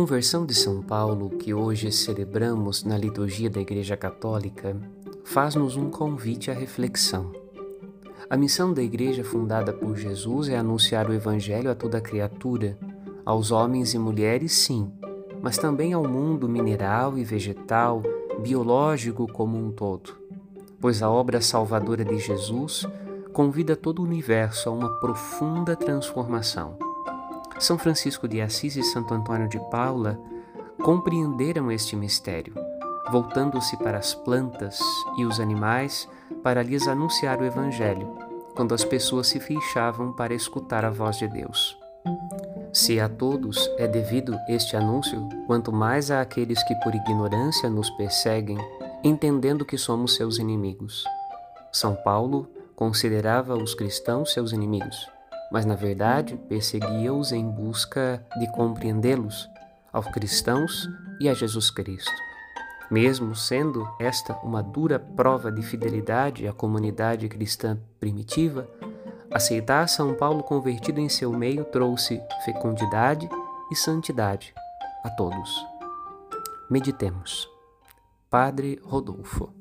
conversão de São Paulo, que hoje celebramos na liturgia da Igreja Católica, faz-nos um convite à reflexão. A missão da Igreja fundada por Jesus é anunciar o Evangelho a toda criatura, aos homens e mulheres, sim, mas também ao mundo mineral e vegetal, biológico como um todo. Pois a obra salvadora de Jesus convida todo o universo a uma profunda transformação. São Francisco de Assis e Santo Antônio de Paula compreenderam este mistério, voltando-se para as plantas e os animais para lhes anunciar o Evangelho, quando as pessoas se fechavam para escutar a voz de Deus. Se a todos é devido este anúncio, quanto mais a aqueles que por ignorância nos perseguem, entendendo que somos seus inimigos. São Paulo considerava os cristãos seus inimigos mas na verdade perseguia-os em busca de compreendê-los, aos cristãos e a Jesus Cristo. Mesmo sendo esta uma dura prova de fidelidade à comunidade cristã primitiva, aceitar São Paulo convertido em seu meio trouxe fecundidade e santidade a todos. Meditemos. Padre Rodolfo